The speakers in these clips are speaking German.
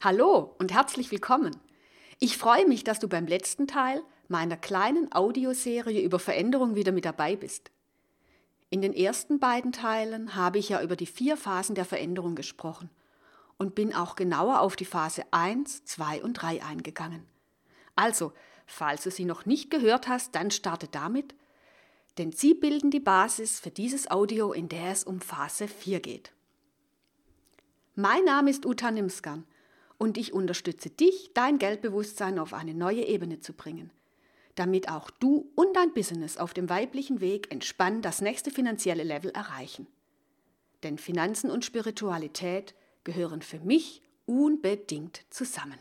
Hallo und herzlich willkommen. Ich freue mich, dass du beim letzten Teil meiner kleinen Audioserie über Veränderung wieder mit dabei bist. In den ersten beiden Teilen habe ich ja über die vier Phasen der Veränderung gesprochen und bin auch genauer auf die Phase 1, 2 und 3 eingegangen. Also, falls du sie noch nicht gehört hast, dann starte damit, denn sie bilden die Basis für dieses Audio, in der es um Phase 4 geht. Mein Name ist Uta Nimskan und ich unterstütze dich, dein Geldbewusstsein auf eine neue Ebene zu bringen, damit auch du und dein Business auf dem weiblichen Weg entspannt das nächste finanzielle Level erreichen. Denn Finanzen und Spiritualität gehören für mich unbedingt zusammen.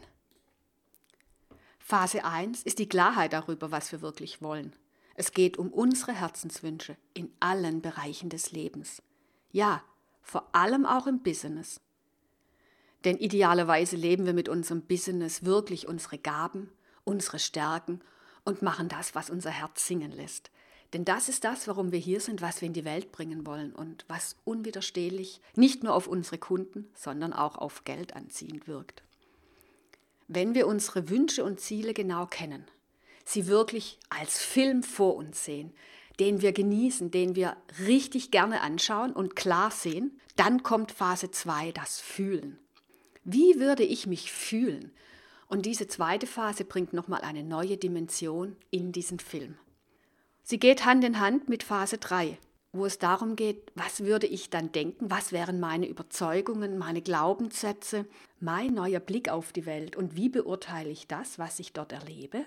Phase 1 ist die Klarheit darüber, was wir wirklich wollen. Es geht um unsere Herzenswünsche in allen Bereichen des Lebens. Ja, vor allem auch im Business. Denn idealerweise leben wir mit unserem Business wirklich unsere Gaben, unsere Stärken und machen das, was unser Herz singen lässt. Denn das ist das, warum wir hier sind, was wir in die Welt bringen wollen und was unwiderstehlich nicht nur auf unsere Kunden, sondern auch auf Geld anziehend wirkt. Wenn wir unsere Wünsche und Ziele genau kennen, sie wirklich als Film vor uns sehen, den wir genießen, den wir richtig gerne anschauen und klar sehen, dann kommt Phase 2, das Fühlen. Wie würde ich mich fühlen? Und diese zweite Phase bringt nochmal eine neue Dimension in diesen Film. Sie geht Hand in Hand mit Phase 3, wo es darum geht, was würde ich dann denken, was wären meine Überzeugungen, meine Glaubenssätze, mein neuer Blick auf die Welt und wie beurteile ich das, was ich dort erlebe?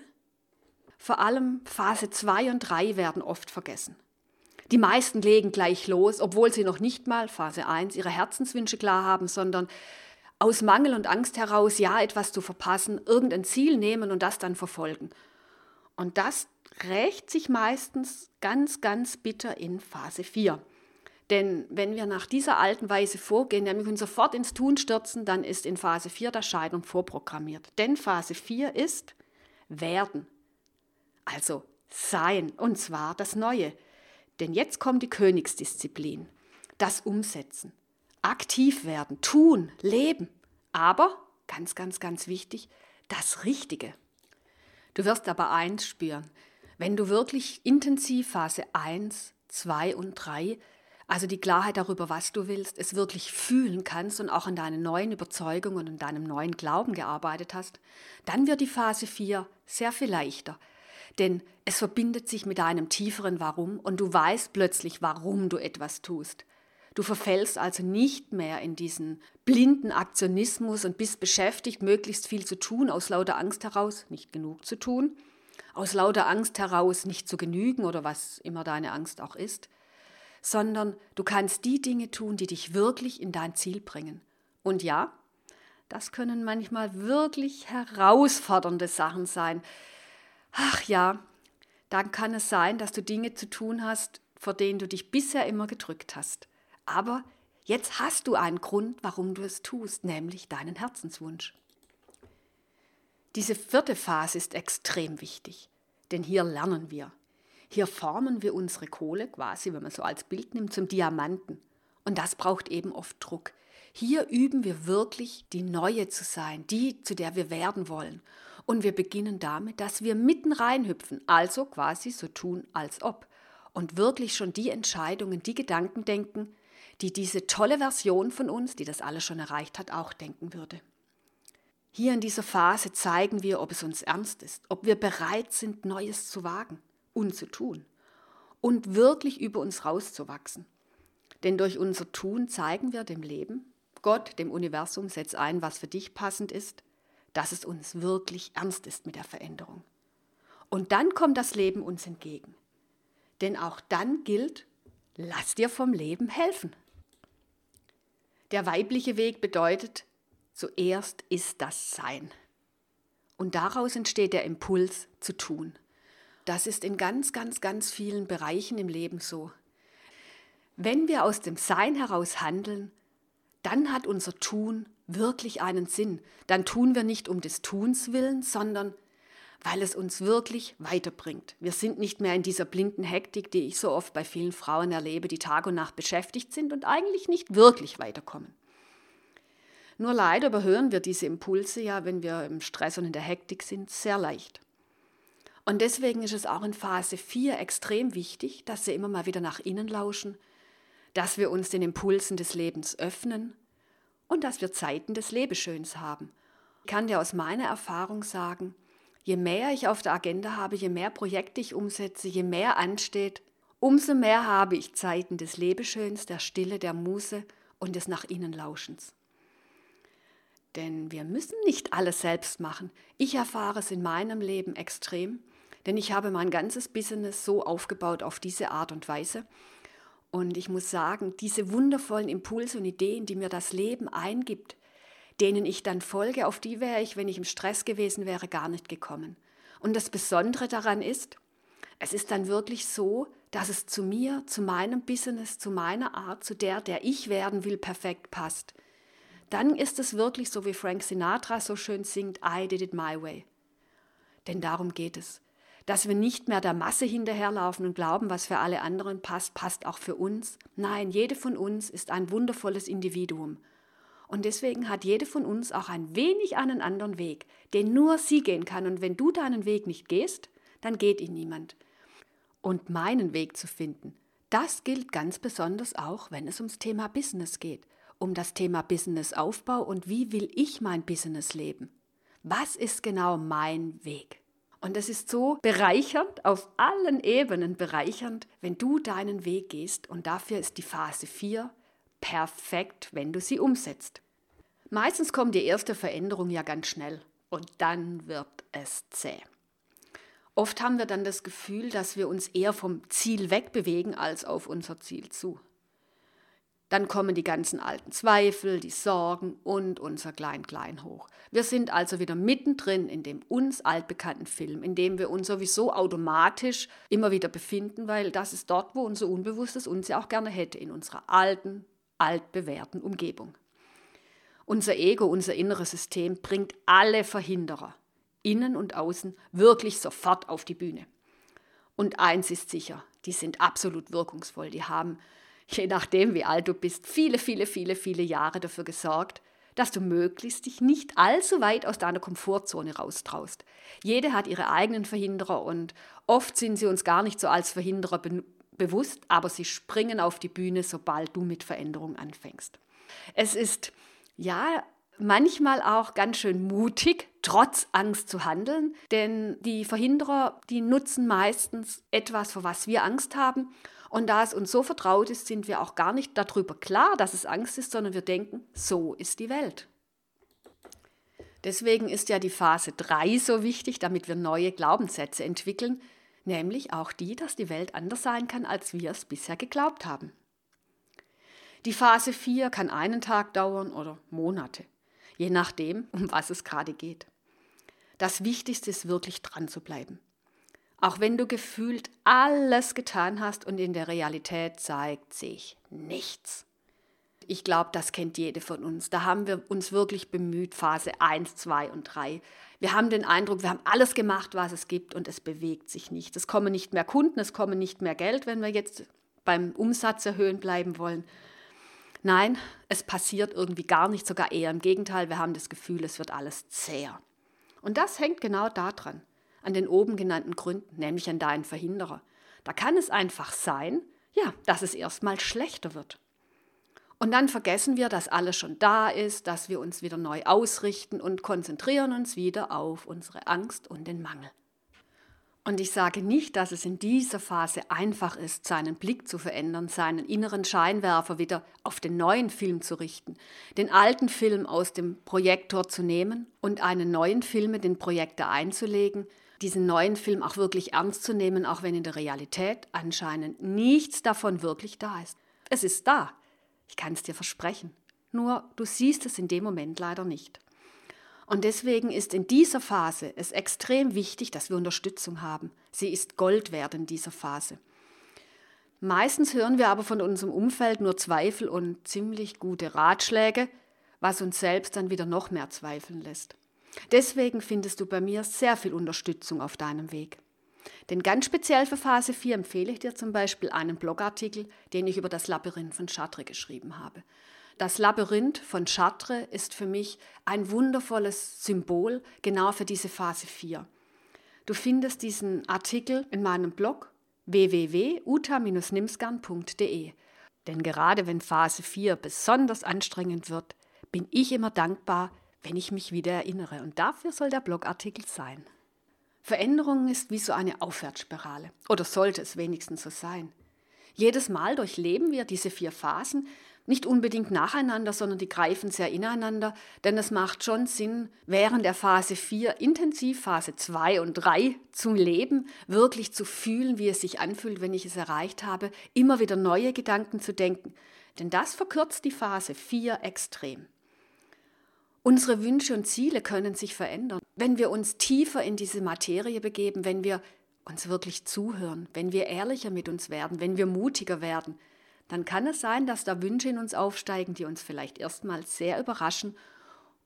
Vor allem Phase 2 und 3 werden oft vergessen. Die meisten legen gleich los, obwohl sie noch nicht mal Phase 1 ihre Herzenswünsche klar haben, sondern aus Mangel und Angst heraus, ja, etwas zu verpassen, irgendein Ziel nehmen und das dann verfolgen. Und das rächt sich meistens ganz, ganz bitter in Phase 4. Denn wenn wir nach dieser alten Weise vorgehen, nämlich uns sofort ins Tun stürzen, dann ist in Phase 4 der Scheidung vorprogrammiert. Denn Phase 4 ist werden. Also sein, und zwar das Neue. Denn jetzt kommt die Königsdisziplin, das Umsetzen aktiv werden, tun, leben. Aber, ganz, ganz, ganz wichtig, das Richtige. Du wirst aber eins spüren, wenn du wirklich intensiv Phase 1, 2 und 3, also die Klarheit darüber, was du willst, es wirklich fühlen kannst und auch an deinen neuen Überzeugungen und deinem neuen Glauben gearbeitet hast, dann wird die Phase 4 sehr viel leichter. Denn es verbindet sich mit deinem tieferen Warum und du weißt plötzlich, warum du etwas tust. Du verfällst also nicht mehr in diesen blinden Aktionismus und bist beschäftigt, möglichst viel zu tun, aus lauter Angst heraus nicht genug zu tun, aus lauter Angst heraus nicht zu genügen oder was immer deine Angst auch ist, sondern du kannst die Dinge tun, die dich wirklich in dein Ziel bringen. Und ja, das können manchmal wirklich herausfordernde Sachen sein. Ach ja, dann kann es sein, dass du Dinge zu tun hast, vor denen du dich bisher immer gedrückt hast. Aber jetzt hast du einen Grund, warum du es tust, nämlich deinen Herzenswunsch. Diese vierte Phase ist extrem wichtig, denn hier lernen wir. Hier formen wir unsere Kohle quasi, wenn man so als Bild nimmt, zum Diamanten. Und das braucht eben oft Druck. Hier üben wir wirklich, die Neue zu sein, die, zu der wir werden wollen. Und wir beginnen damit, dass wir mitten reinhüpfen, also quasi so tun, als ob. Und wirklich schon die Entscheidungen, die Gedanken denken, die diese tolle Version von uns, die das alles schon erreicht hat, auch denken würde. Hier in dieser Phase zeigen wir, ob es uns ernst ist, ob wir bereit sind, Neues zu wagen und zu tun und wirklich über uns rauszuwachsen. Denn durch unser Tun zeigen wir dem Leben, Gott, dem Universum, setz ein, was für dich passend ist, dass es uns wirklich ernst ist mit der Veränderung. Und dann kommt das Leben uns entgegen. Denn auch dann gilt, lass dir vom Leben helfen. Der weibliche Weg bedeutet, zuerst ist das Sein. Und daraus entsteht der Impuls zu tun. Das ist in ganz, ganz, ganz vielen Bereichen im Leben so. Wenn wir aus dem Sein heraus handeln, dann hat unser Tun wirklich einen Sinn. Dann tun wir nicht um des Tuns willen, sondern weil es uns wirklich weiterbringt. Wir sind nicht mehr in dieser blinden Hektik, die ich so oft bei vielen Frauen erlebe, die Tag und Nacht beschäftigt sind und eigentlich nicht wirklich weiterkommen. Nur leider überhören wir diese Impulse ja, wenn wir im Stress und in der Hektik sind, sehr leicht. Und deswegen ist es auch in Phase 4 extrem wichtig, dass wir immer mal wieder nach innen lauschen, dass wir uns den Impulsen des Lebens öffnen und dass wir Zeiten des Lebeschöns haben. Ich kann dir aus meiner Erfahrung sagen, je mehr ich auf der Agenda habe, je mehr Projekte ich umsetze, je mehr ansteht, umso mehr habe ich Zeiten des Lebeschöns, der Stille, der Muße und des nach innen Lauschens. Denn wir müssen nicht alles selbst machen. Ich erfahre es in meinem Leben extrem, denn ich habe mein ganzes Business so aufgebaut auf diese Art und Weise. Und ich muss sagen, diese wundervollen Impulse und Ideen, die mir das Leben eingibt, denen ich dann folge, auf die wäre ich, wenn ich im Stress gewesen wäre, gar nicht gekommen. Und das Besondere daran ist, es ist dann wirklich so, dass es zu mir, zu meinem Business, zu meiner Art, zu der, der ich werden will, perfekt passt. Dann ist es wirklich so, wie Frank Sinatra so schön singt, I did it my way. Denn darum geht es. Dass wir nicht mehr der Masse hinterherlaufen und glauben, was für alle anderen passt, passt auch für uns. Nein, jede von uns ist ein wundervolles Individuum. Und deswegen hat jede von uns auch ein wenig einen anderen Weg, den nur sie gehen kann. Und wenn du deinen Weg nicht gehst, dann geht ihn niemand und meinen Weg zu finden. Das gilt ganz besonders auch, wenn es ums Thema Business geht, um das Thema Businessaufbau und wie will ich mein Business leben. Was ist genau mein Weg? Und es ist so bereichernd, auf allen Ebenen bereichernd, wenn du deinen Weg gehst. Und dafür ist die Phase 4 perfekt, wenn du sie umsetzt. Meistens kommt die erste Veränderung ja ganz schnell und dann wird es zäh. Oft haben wir dann das Gefühl, dass wir uns eher vom Ziel wegbewegen als auf unser Ziel zu. Dann kommen die ganzen alten Zweifel, die Sorgen und unser Klein-Klein hoch. Wir sind also wieder mittendrin in dem uns altbekannten Film, in dem wir uns sowieso automatisch immer wieder befinden, weil das ist dort, wo unser Unbewusstes uns ja auch gerne hätte, in unserer alten, altbewährten Umgebung. Unser Ego, unser inneres System bringt alle Verhinderer, innen und außen, wirklich sofort auf die Bühne. Und eins ist sicher, die sind absolut wirkungsvoll. Die haben, je nachdem wie alt du bist, viele, viele, viele, viele Jahre dafür gesorgt, dass du möglichst dich nicht allzu weit aus deiner Komfortzone raustraust. Jede hat ihre eigenen Verhinderer und oft sind sie uns gar nicht so als Verhinderer bewusst, aber sie springen auf die Bühne, sobald du mit Veränderung anfängst. Es ist ja manchmal auch ganz schön mutig, trotz Angst zu handeln, denn die Verhinderer, die nutzen meistens etwas, vor was wir Angst haben. Und da es uns so vertraut ist, sind wir auch gar nicht darüber klar, dass es Angst ist, sondern wir denken, so ist die Welt. Deswegen ist ja die Phase 3 so wichtig, damit wir neue Glaubenssätze entwickeln, nämlich auch die, dass die Welt anders sein kann, als wir es bisher geglaubt haben. Die Phase 4 kann einen Tag dauern oder Monate je nachdem, um was es gerade geht. Das Wichtigste ist wirklich dran zu bleiben. Auch wenn du gefühlt alles getan hast und in der Realität zeigt sich nichts. Ich glaube, das kennt jede von uns. Da haben wir uns wirklich bemüht, Phase 1, 2 und 3. Wir haben den Eindruck, wir haben alles gemacht, was es gibt und es bewegt sich nicht. Es kommen nicht mehr Kunden, es kommen nicht mehr Geld, wenn wir jetzt beim Umsatz erhöhen bleiben wollen. Nein, es passiert irgendwie gar nicht, sogar eher im Gegenteil, wir haben das Gefühl, es wird alles zäher. Und das hängt genau daran, an den oben genannten Gründen, nämlich an deinen Verhinderer. Da kann es einfach sein, ja, dass es erstmal schlechter wird. Und dann vergessen wir, dass alles schon da ist, dass wir uns wieder neu ausrichten und konzentrieren uns wieder auf unsere Angst und den Mangel. Und ich sage nicht, dass es in dieser Phase einfach ist, seinen Blick zu verändern, seinen inneren Scheinwerfer wieder auf den neuen Film zu richten, den alten Film aus dem Projektor zu nehmen und einen neuen Film in den Projektor einzulegen, diesen neuen Film auch wirklich ernst zu nehmen, auch wenn in der Realität anscheinend nichts davon wirklich da ist. Es ist da, ich kann es dir versprechen, nur du siehst es in dem Moment leider nicht. Und deswegen ist in dieser Phase es extrem wichtig, dass wir Unterstützung haben. Sie ist Gold wert in dieser Phase. Meistens hören wir aber von unserem Umfeld nur Zweifel und ziemlich gute Ratschläge, was uns selbst dann wieder noch mehr zweifeln lässt. Deswegen findest du bei mir sehr viel Unterstützung auf deinem Weg. Denn ganz speziell für Phase 4 empfehle ich dir zum Beispiel einen Blogartikel, den ich über das Labyrinth von Chartres geschrieben habe. Das Labyrinth von Chartres ist für mich ein wundervolles Symbol genau für diese Phase 4. Du findest diesen Artikel in meinem Blog www.uta-nimsgern.de. Denn gerade wenn Phase 4 besonders anstrengend wird, bin ich immer dankbar, wenn ich mich wieder erinnere. Und dafür soll der Blogartikel sein. Veränderung ist wie so eine Aufwärtsspirale. Oder sollte es wenigstens so sein. Jedes Mal durchleben wir diese vier Phasen nicht unbedingt nacheinander, sondern die greifen sehr ineinander, denn es macht schon Sinn, während der Phase 4 intensiv Phase 2 und 3 zu leben, wirklich zu fühlen, wie es sich anfühlt, wenn ich es erreicht habe, immer wieder neue Gedanken zu denken, denn das verkürzt die Phase 4 extrem. Unsere Wünsche und Ziele können sich verändern, wenn wir uns tiefer in diese Materie begeben, wenn wir uns wirklich zuhören, wenn wir ehrlicher mit uns werden, wenn wir mutiger werden, dann kann es sein, dass da Wünsche in uns aufsteigen, die uns vielleicht erstmal sehr überraschen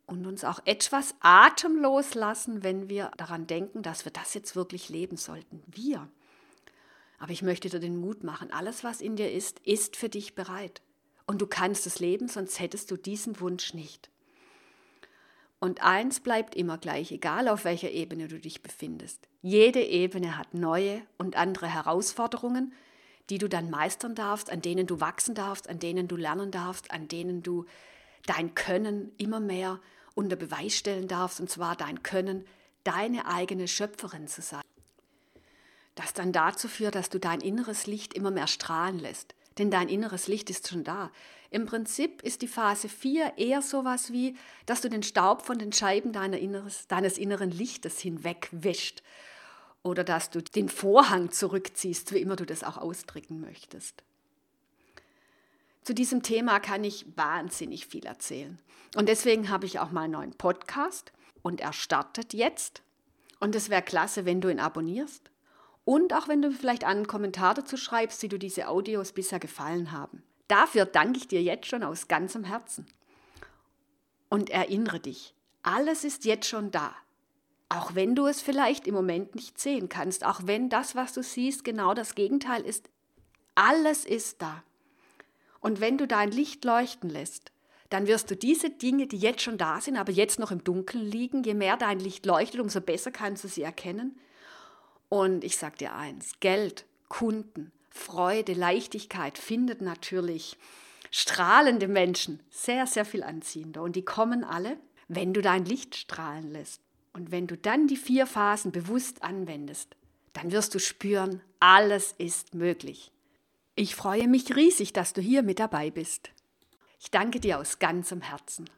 und uns auch etwas atemlos lassen, wenn wir daran denken, dass wir das jetzt wirklich leben sollten. Wir. Aber ich möchte dir den Mut machen, alles, was in dir ist, ist für dich bereit. Und du kannst es leben, sonst hättest du diesen Wunsch nicht. Und eins bleibt immer gleich, egal auf welcher Ebene du dich befindest. Jede Ebene hat neue und andere Herausforderungen, die du dann meistern darfst, an denen du wachsen darfst, an denen du lernen darfst, an denen du dein Können immer mehr unter Beweis stellen darfst, und zwar dein Können, deine eigene Schöpferin zu sein. Das dann dazu führt, dass du dein inneres Licht immer mehr strahlen lässt, denn dein inneres Licht ist schon da. Im Prinzip ist die Phase 4 eher sowas wie, dass du den Staub von den Scheiben inneres, deines inneren Lichtes hinwegwäscht oder dass du den Vorhang zurückziehst, wie immer du das auch ausdrücken möchtest. Zu diesem Thema kann ich wahnsinnig viel erzählen. Und deswegen habe ich auch mal einen neuen Podcast und er startet jetzt. Und es wäre klasse, wenn du ihn abonnierst und auch wenn du vielleicht einen Kommentar dazu schreibst, wie du diese Audios bisher gefallen haben. Dafür danke ich dir jetzt schon aus ganzem Herzen. Und erinnere dich, alles ist jetzt schon da. Auch wenn du es vielleicht im Moment nicht sehen kannst, auch wenn das, was du siehst, genau das Gegenteil ist. Alles ist da. Und wenn du dein Licht leuchten lässt, dann wirst du diese Dinge, die jetzt schon da sind, aber jetzt noch im Dunkeln liegen, je mehr dein Licht leuchtet, umso besser kannst du sie erkennen. Und ich sage dir eins, Geld, Kunden, Freude, Leichtigkeit findet natürlich strahlende Menschen sehr, sehr viel anziehender. Und die kommen alle, wenn du dein Licht strahlen lässt. Und wenn du dann die vier Phasen bewusst anwendest, dann wirst du spüren, alles ist möglich. Ich freue mich riesig, dass du hier mit dabei bist. Ich danke dir aus ganzem Herzen.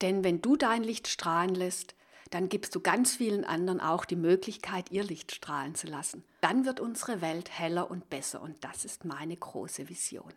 Denn wenn du dein Licht strahlen lässt, dann gibst du ganz vielen anderen auch die Möglichkeit, ihr Licht strahlen zu lassen. Dann wird unsere Welt heller und besser und das ist meine große Vision.